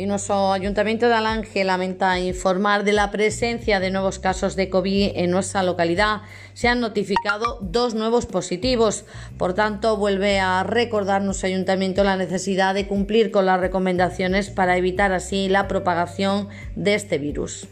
y nuestro Ayuntamiento de Alange lamenta informar de la presencia de nuevos casos de COVID en nuestra localidad. Se han notificado dos nuevos positivos. Por tanto, vuelve a recordar nuestro Ayuntamiento la necesidad de cumplir con las recomendaciones para evitar así la propagación de este virus.